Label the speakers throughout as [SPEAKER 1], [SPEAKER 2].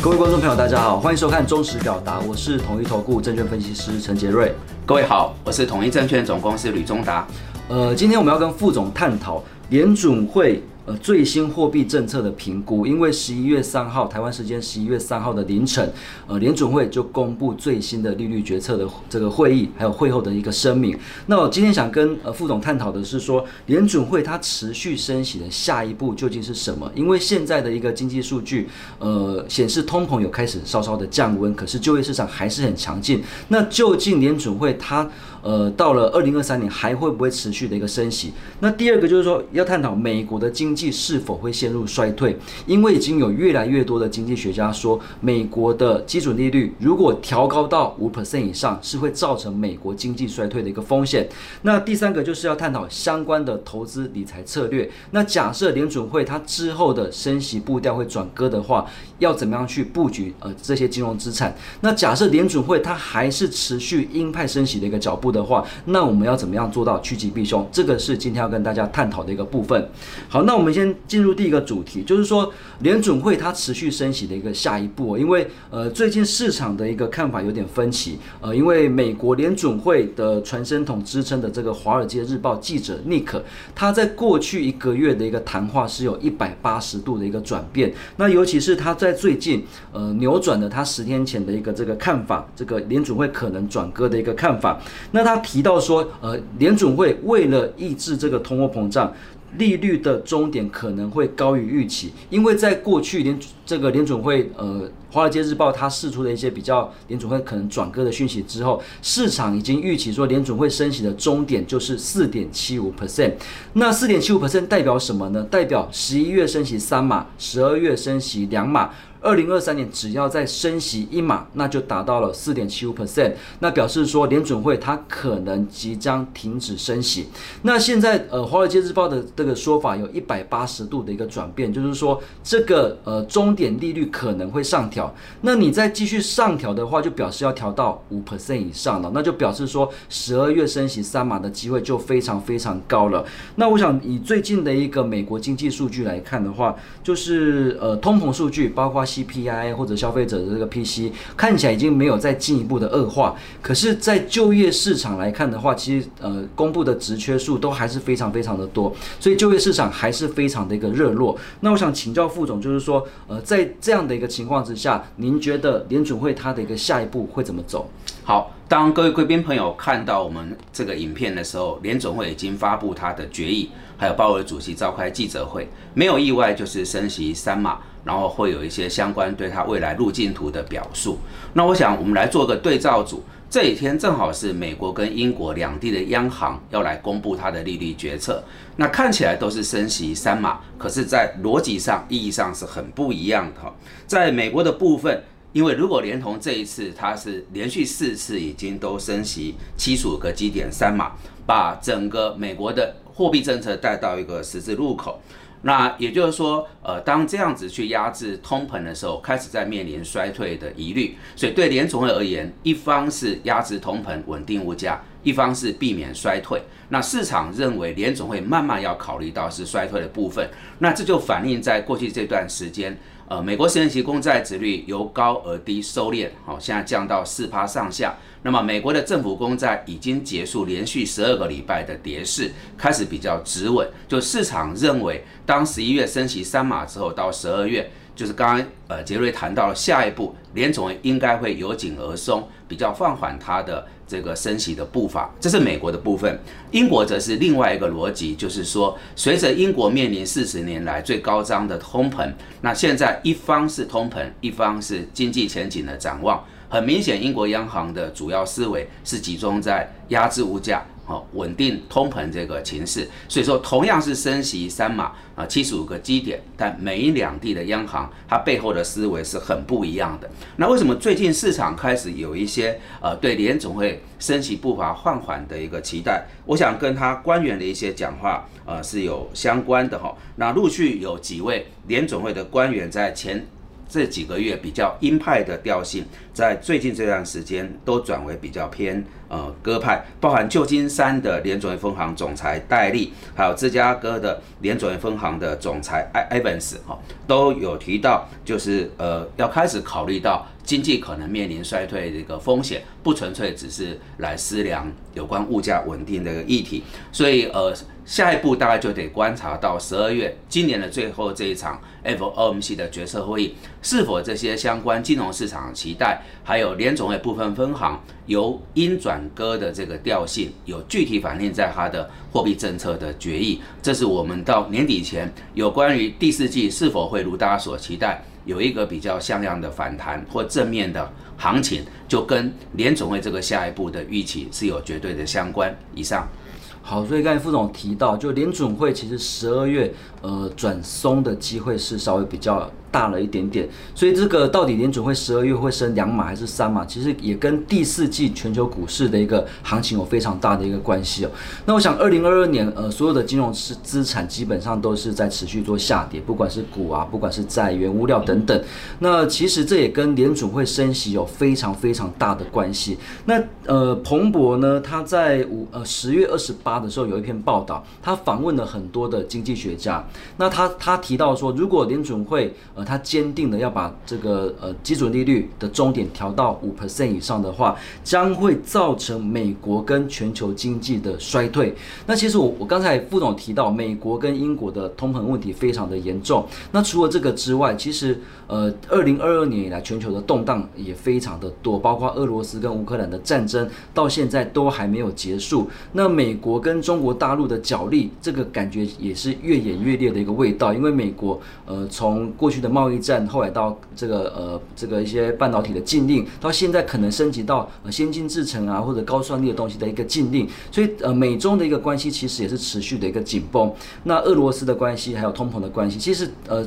[SPEAKER 1] 各位观众朋友，大家好，欢迎收看《忠实表达》，我是统一投顾证券分析师陈杰瑞。
[SPEAKER 2] 各位好，我是统一证券总公司吕忠达。
[SPEAKER 1] 呃，今天我们要跟副总探讨联准会。呃，最新货币政策的评估，因为十一月三号台湾时间十一月三号的凌晨，呃，联准会就公布最新的利率决策的这个会议，还有会后的一个声明。那我今天想跟呃副总探讨的是说，联准会它持续升息的下一步究竟是什么？因为现在的一个经济数据，呃，显示通膨有开始稍稍的降温，可是就业市场还是很强劲。那究竟联准会它呃到了二零二三年还会不会持续的一个升息？那第二个就是说要探讨美国的经济是否会陷入衰退？因为已经有越来越多的经济学家说，美国的基准利率如果调高到五 percent 以上，是会造成美国经济衰退的一个风险。那第三个就是要探讨相关的投资理财策略。那假设联准会它之后的升息步调会转割的话，要怎么样去布局呃这些金融资产？那假设联准会它还是持续鹰派升息的一个脚步的话，那我们要怎么样做到趋吉避凶？这个是今天要跟大家探讨的一个部分。好，那我们先。进入第一个主题，就是说联准会它持续升息的一个下一步，因为呃最近市场的一个看法有点分歧，呃因为美国联准会的传声筒支撑的这个《华尔街日报》记者尼克，他在过去一个月的一个谈话是有一百八十度的一个转变，那尤其是他在最近呃扭转了他十天前的一个这个看法，这个联准会可能转割的一个看法，那那他提到说呃联准会为了抑制这个通货膨胀。利率的终点可能会高于预期，因为在过去联这个联准会呃华尔街日报它释出的一些比较联准会可能转割的讯息之后，市场已经预期说联准会升息的终点就是四点七五 percent。那四点七五 percent 代表什么呢？代表十一月升息三码，十二月升息两码。二零二三年只要再升息一码，那就达到了四点七五 percent，那表示说联准会它可能即将停止升息。那现在呃，华尔街日报的这个说法有一百八十度的一个转变，就是说这个呃终点利率可能会上调。那你再继续上调的话，就表示要调到五 percent 以上了，那就表示说十二月升息三码的机会就非常非常高了。那我想以最近的一个美国经济数据来看的话，就是呃通膨数据，包括 CPI 或者消费者的这个 PC 看起来已经没有再进一步的恶化，可是，在就业市场来看的话，其实呃公布的职缺数都还是非常非常的多，所以就业市场还是非常的一个热络。那我想请教副总，就是说呃在这样的一个情况之下，您觉得联准会它的一个下一步会怎么走？
[SPEAKER 2] 好，当各位贵宾朋友看到我们这个影片的时候，联总会已经发布他的决议，还有鲍尔主席召开记者会，没有意外就是升息三码。然后会有一些相关对它未来路径图的表述。那我想我们来做个对照组，这几天正好是美国跟英国两地的央行要来公布它的利率决策。那看起来都是升息三码，可是，在逻辑上、意义上是很不一样的。在美国的部分，因为如果连同这一次，它是连续四次已经都升息七十五个基点三码，把整个美国的货币政策带到一个十字路口。那也就是说，呃，当这样子去压制通膨的时候，开始在面临衰退的疑虑。所以对联总会而言，一方是压制通膨、稳定物价，一方是避免衰退。那市场认为联总会慢慢要考虑到是衰退的部分。那这就反映在过去这段时间。呃，美国十年期公债值率由高而低收敛，好，现在降到四趴上下。那么，美国的政府公债已经结束连续十二个礼拜的跌势，开始比较止稳。就市场认为，当十一月升息三码之后，到十二月。就是刚刚呃杰瑞谈到了下一步，联总应该会由紧而松，比较放缓它的这个升息的步伐，这是美国的部分。英国则是另外一个逻辑，就是说随着英国面临四十年来最高涨的通膨，那现在一方是通膨，一方是经济前景的展望，很明显，英国央行的主要思维是集中在压制物价。好，稳定通膨这个情势，所以说同样是升息三码啊，七十五个基点，但美两地的央行它背后的思维是很不一样的。那为什么最近市场开始有一些呃对联总会升息步伐放缓的一个期待？我想跟他官员的一些讲话呃是有相关的哈。那陆续有几位联总会的官员在前这几个月比较鹰派的调性，在最近这段时间都转为比较偏呃鸽派，包含旧金山的联准会分行总裁戴利，还有芝加哥的联准会分行的总裁埃埃文斯哈，都有提到，就是呃要开始考虑到经济可能面临衰退的一个风险，不纯粹只是来思量有关物价稳定的一个议题，所以呃。下一步大概就得观察到十二月今年的最后这一场 FOMC 的决策会议，是否这些相关金融市场期待，还有联总会部分分行由鹰转鸽的这个调性，有具体反映在它的货币政策的决议。这是我们到年底前有关于第四季是否会如大家所期待，有一个比较像样的反弹或正面的行情，就跟联总会这个下一步的预期是有绝对的相关。以上。
[SPEAKER 1] 好，所以刚才副总提到，就联准会其实十二月呃转松的机会是稍微比较。大了一点点，所以这个到底联准会十二月会升两码还是三码，其实也跟第四季全球股市的一个行情有非常大的一个关系哦。那我想二零二二年呃所有的金融资资产基本上都是在持续做下跌，不管是股啊，不管是债、原物料等等。那其实这也跟联准会升息有非常非常大的关系。那呃彭博呢，他在五呃十月二十八的时候有一篇报道，他访问了很多的经济学家，那他他提到说，如果联准会，他坚定的要把这个呃基准利率的终点调到五 percent 以上的话，将会造成美国跟全球经济的衰退。那其实我我刚才副总提到，美国跟英国的通膨问题非常的严重。那除了这个之外，其实呃，二零二二年以来全球的动荡也非常的多，包括俄罗斯跟乌克兰的战争到现在都还没有结束。那美国跟中国大陆的角力，这个感觉也是越演越烈的一个味道，因为美国呃从过去的贸易战，后来到这个呃这个一些半导体的禁令，到现在可能升级到呃先进制程啊或者高算力的东西的一个禁令，所以呃美中的一个关系其实也是持续的一个紧绷。那俄罗斯的关系还有通膨的关系，其实呃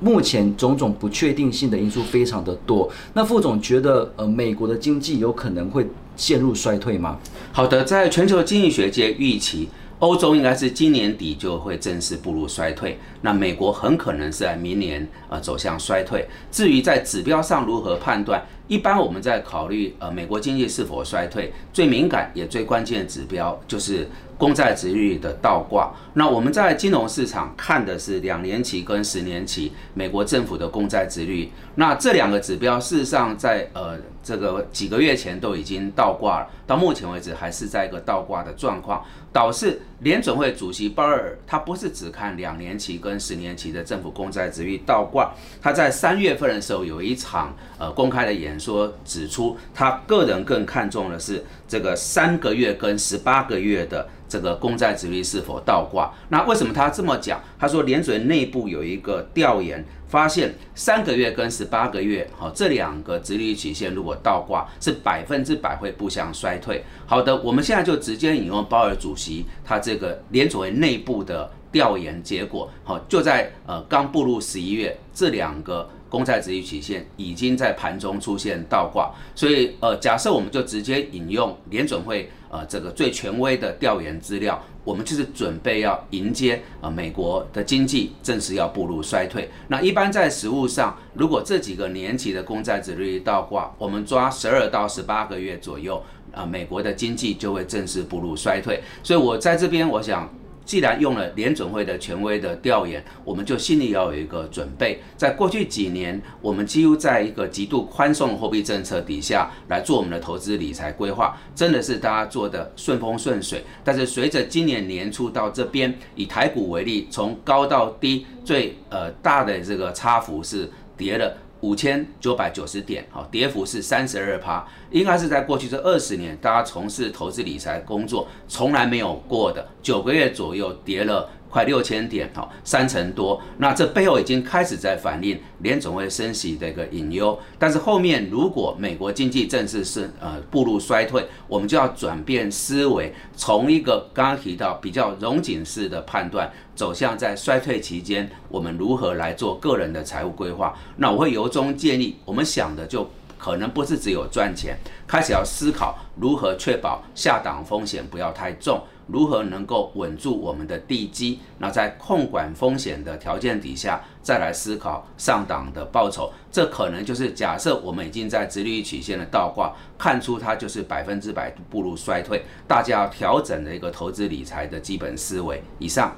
[SPEAKER 1] 目前种种不确定性的因素非常的多。那副总觉得呃美国的经济有可能会陷入衰退吗？
[SPEAKER 2] 好的，在全球经济学界预期。欧洲应该是今年底就会正式步入衰退，那美国很可能是在明年呃走向衰退。至于在指标上如何判断，一般我们在考虑呃美国经济是否衰退，最敏感也最关键的指标就是公债值率的倒挂。那我们在金融市场看的是两年期跟十年期美国政府的公债值率。那这两个指标事实上在呃这个几个月前都已经倒挂了，到目前为止还是在一个倒挂的状况，导致联准会主席鲍尔他不是只看两年期跟十年期的政府公债值率倒挂，他在三月份的时候有一场呃公开的演说，指出他个人更看重的是这个三个月跟十八个月的。这个公债殖率是否倒挂？那为什么他这么讲？他说联准内部有一个调研，发现三个月跟十八个月，好这两个殖率曲线如果倒挂，是百分之百会不相衰退。好的，我们现在就直接引用鲍尔主席他这个联准会内部的调研结果，好就在呃刚步入十一月，这两个。公债殖率曲线已经在盘中出现倒挂，所以呃，假设我们就直接引用联准会呃这个最权威的调研资料，我们就是准备要迎接啊美国的经济正式要步入衰退。那一般在实物上，如果这几个年级的公债殖率倒挂，我们抓十二到十八个月左右，啊，美国的经济就会正式步入衰退。所以我在这边我想。既然用了联准会的权威的调研，我们就心里要有一个准备。在过去几年，我们几乎在一个极度宽松的货币政策底下来做我们的投资理财规划，真的是大家做的顺风顺水。但是随着今年年初到这边，以台股为例，从高到低最呃大的这个差幅是跌了。五千九百九十点，好，跌幅是三十二趴，应该是在过去这二十年，大家从事投资理财工作从来没有过的，九个月左右跌了。快六千点，哈，三成多。那这背后已经开始在反映联总会升息的一个隐忧。但是后面如果美国经济正式是呃步入衰退，我们就要转变思维，从一个刚刚提到比较融景式的判断，走向在衰退期间我们如何来做个人的财务规划。那我会由衷建议，我们想的就可能不是只有赚钱，开始要思考如何确保下档风险不要太重。如何能够稳住我们的地基，那在控管风险的条件底下，再来思考上档的报酬。这可能就是假设我们已经在直率曲线的倒挂，看出它就是百分之百步入衰退，大家要调整的一个投资理财的基本思维。以上。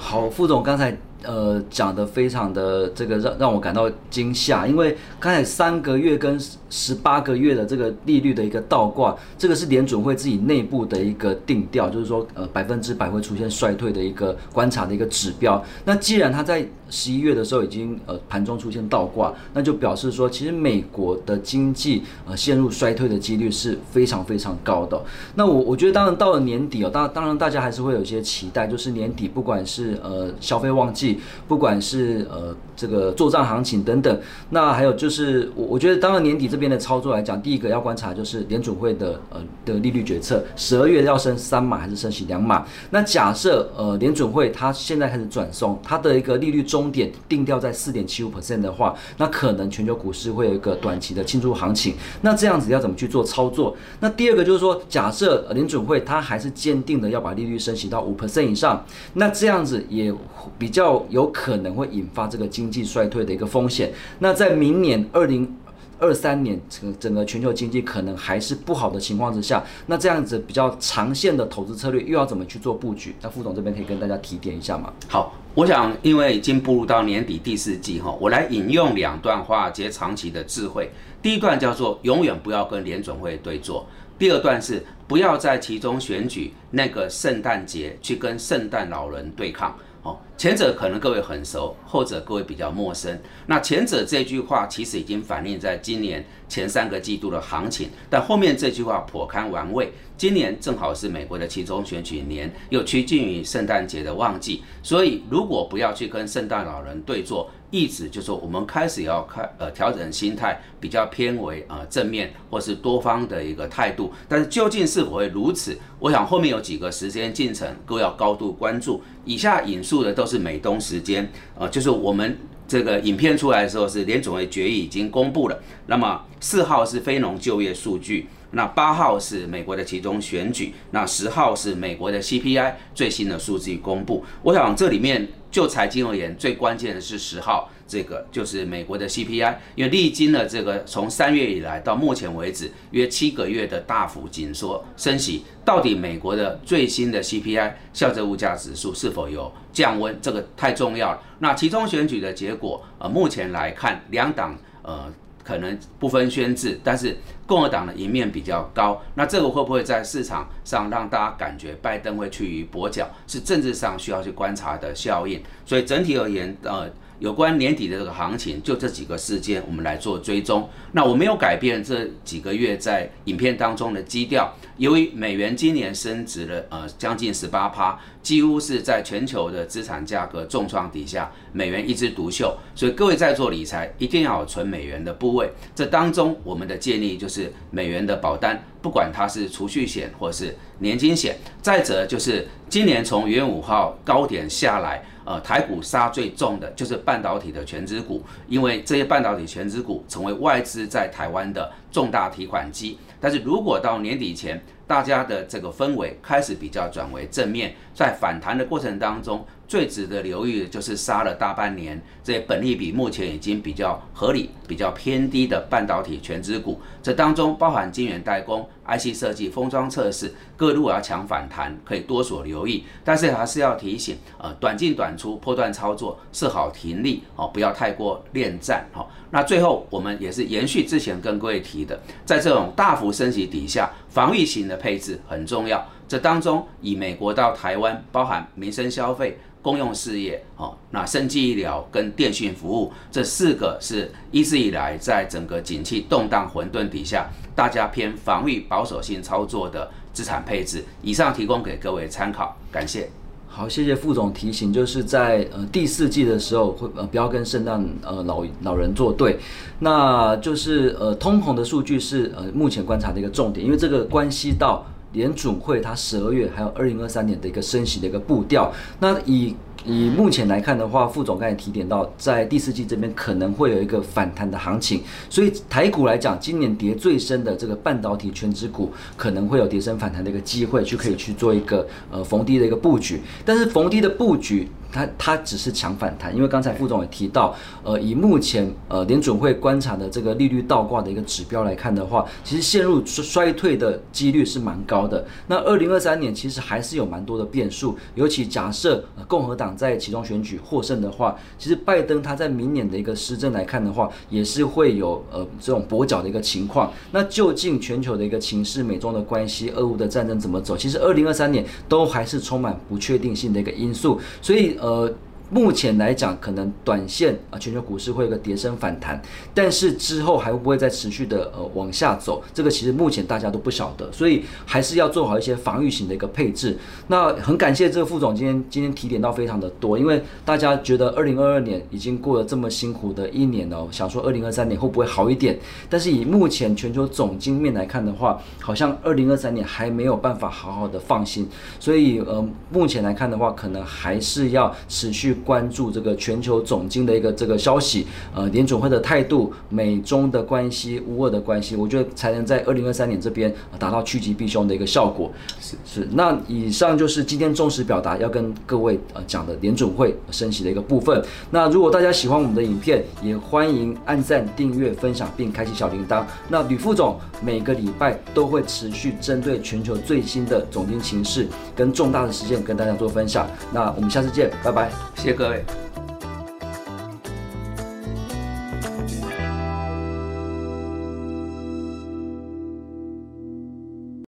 [SPEAKER 1] 好，副总刚才呃讲的非常的这个让让我感到惊吓，因为刚才三个月跟十八个月的这个利率的一个倒挂，这个是联准会自己内部的一个定调，就是说呃百分之百会出现衰退的一个观察的一个指标。那既然它在十一月的时候已经呃盘中出现倒挂，那就表示说其实美国的经济呃陷入衰退的几率是非常非常高的。那我我觉得当然到了年底哦，当当然大家还是会有一些期待，就是年底不管是呃，消费旺季，不管是呃这个做账行情等等，那还有就是我我觉得，当然年底这边的操作来讲，第一个要观察就是联准会的呃的利率决策，十二月要升三码还是升息两码？那假设呃联准会它现在开始转松，它的一个利率终点定调在四点七五 percent 的话，那可能全球股市会有一个短期的庆祝行情。那这样子要怎么去做操作？那第二个就是说，假设联准会它还是坚定的要把利率升息到五 percent 以上，那这样子。也比较有可能会引发这个经济衰退的一个风险。那在明年二零二三年，整整个全球经济可能还是不好的情况之下，那这样子比较长线的投资策略又要怎么去做布局？那副总这边可以跟大家提点一下吗？
[SPEAKER 2] 好，我想因为已经步入到年底第四季哈，我来引用两段华尔街长期的智慧。第一段叫做永远不要跟联准会对坐。第二段是不要在其中选举那个圣诞节去跟圣诞老人对抗。哦，前者可能各位很熟，后者各位比较陌生。那前者这句话其实已经反映在今年前三个季度的行情，但后面这句话颇堪玩味。今年正好是美国的其中选举年，又趋近于圣诞节的旺季，所以如果不要去跟圣诞老人对坐。意思就是说，我们开始要开呃调整心态，比较偏为呃正面或是多方的一个态度。但是究竟是否会如此？我想后面有几个时间进程，各位要高度关注。以下引述的都是美东时间，呃，就是我们这个影片出来的时候是联总会决议已经公布了。那么四号是非农就业数据，那八号是美国的其中选举，那十号是美国的 CPI 最新的数据公布。我想这里面。就财经而言，最关键的是十号，这个就是美国的 CPI，因为历经了这个从三月以来到目前为止约七个月的大幅紧缩升息，到底美国的最新的 CPI 消费物价指数是否有降温？这个太重要了。那其中选举的结果，呃，目前来看，两党呃。可能不分宣制，但是共和党的赢面比较高，那这个会不会在市场上让大家感觉拜登会趋于跛脚，是政治上需要去观察的效应。所以整体而言，呃。有关年底的这个行情，就这几个事件，我们来做追踪。那我没有改变这几个月在影片当中的基调。由于美元今年升值了，呃，将近十八趴，几乎是在全球的资产价格重创底下，美元一枝独秀。所以各位在做理财，一定要存美元的部位。这当中，我们的建议就是美元的保单，不管它是储蓄险或是年金险。再者就是今年从元五号高点下来。呃，台股杀最重的就是半导体的全资股，因为这些半导体全资股成为外资在台湾的重大提款机。但是如果到年底前，大家的这个氛围开始比较转为正面，在反弹的过程当中。最值得留意的就是杀了大半年，这些本利比目前已经比较合理、比较偏低的半导体全资股，这当中包含晶圆代工、IC 设计、封装测试，各路要抢反弹，可以多所留意。但是还是要提醒，呃，短进短出、破断操作设好停利哦，不要太过恋战哈。那最后我们也是延续之前跟各位提的，在这种大幅升级底下，防御型的配置很重要。这当中以美国到台湾，包含民生消费。公用事业，哦，那生技医疗跟电讯服务这四个是一直以来在整个景气动荡混沌底下，大家偏防御保守性操作的资产配置。以上提供给各位参考，感谢。
[SPEAKER 1] 好，谢谢副总提醒，就是在呃第四季的时候会呃不要跟圣诞呃老老人作对，那就是呃通膨的数据是呃目前观察的一个重点，因为这个关系到。联准会它十二月还有二零二三年的一个升息的一个步调，那以以目前来看的话，副总刚才提点到，在第四季这边可能会有一个反弹的行情，所以台股来讲，今年跌最深的这个半导体全指股可能会有跌升反弹的一个机会，去可以去做一个呃逢低的一个布局。但是逢低的布局，它它只是强反弹，因为刚才副总也提到，呃，以目前呃联准会观察的这个利率倒挂的一个指标来看的话，其实陷入衰衰退的几率是蛮高的。那二零二三年其实还是有蛮多的变数，尤其假设、呃共和党在其中选举获胜的话，其实拜登他在明年的一个施政来看的话，也是会有呃这种跛脚的一个情况。那究竟全球的一个情势、美中的关系、俄乌的战争怎么走？其实二零二三年都还是充满不确定性的一个因素，所以呃。目前来讲，可能短线啊，全球股市会有个跌升反弹，但是之后还会不会再持续的呃往下走？这个其实目前大家都不晓得，所以还是要做好一些防御型的一个配置。那很感谢这个副总今天今天提点到非常的多，因为大家觉得二零二二年已经过了这么辛苦的一年哦，想说二零二三年会不会好一点？但是以目前全球总经面来看的话，好像二零二三年还没有办法好好的放心，所以呃目前来看的话，可能还是要持续。关注这个全球总经的一个这个消息，呃，联总会的态度、美中的关系、乌俄的关系，我觉得才能在二零二三年这边达到趋吉避凶的一个效果。是是，那以上就是今天忠实表达要跟各位呃讲的联准会升息的一个部分。那如果大家喜欢我们的影片，也欢迎按赞、订阅、分享并开启小铃铛。那吕副总每个礼拜都会持续针对全球最新的总经情势跟重大的事件跟大家做分享。那我们下次见，拜拜。
[SPEAKER 2] 谢谢各位。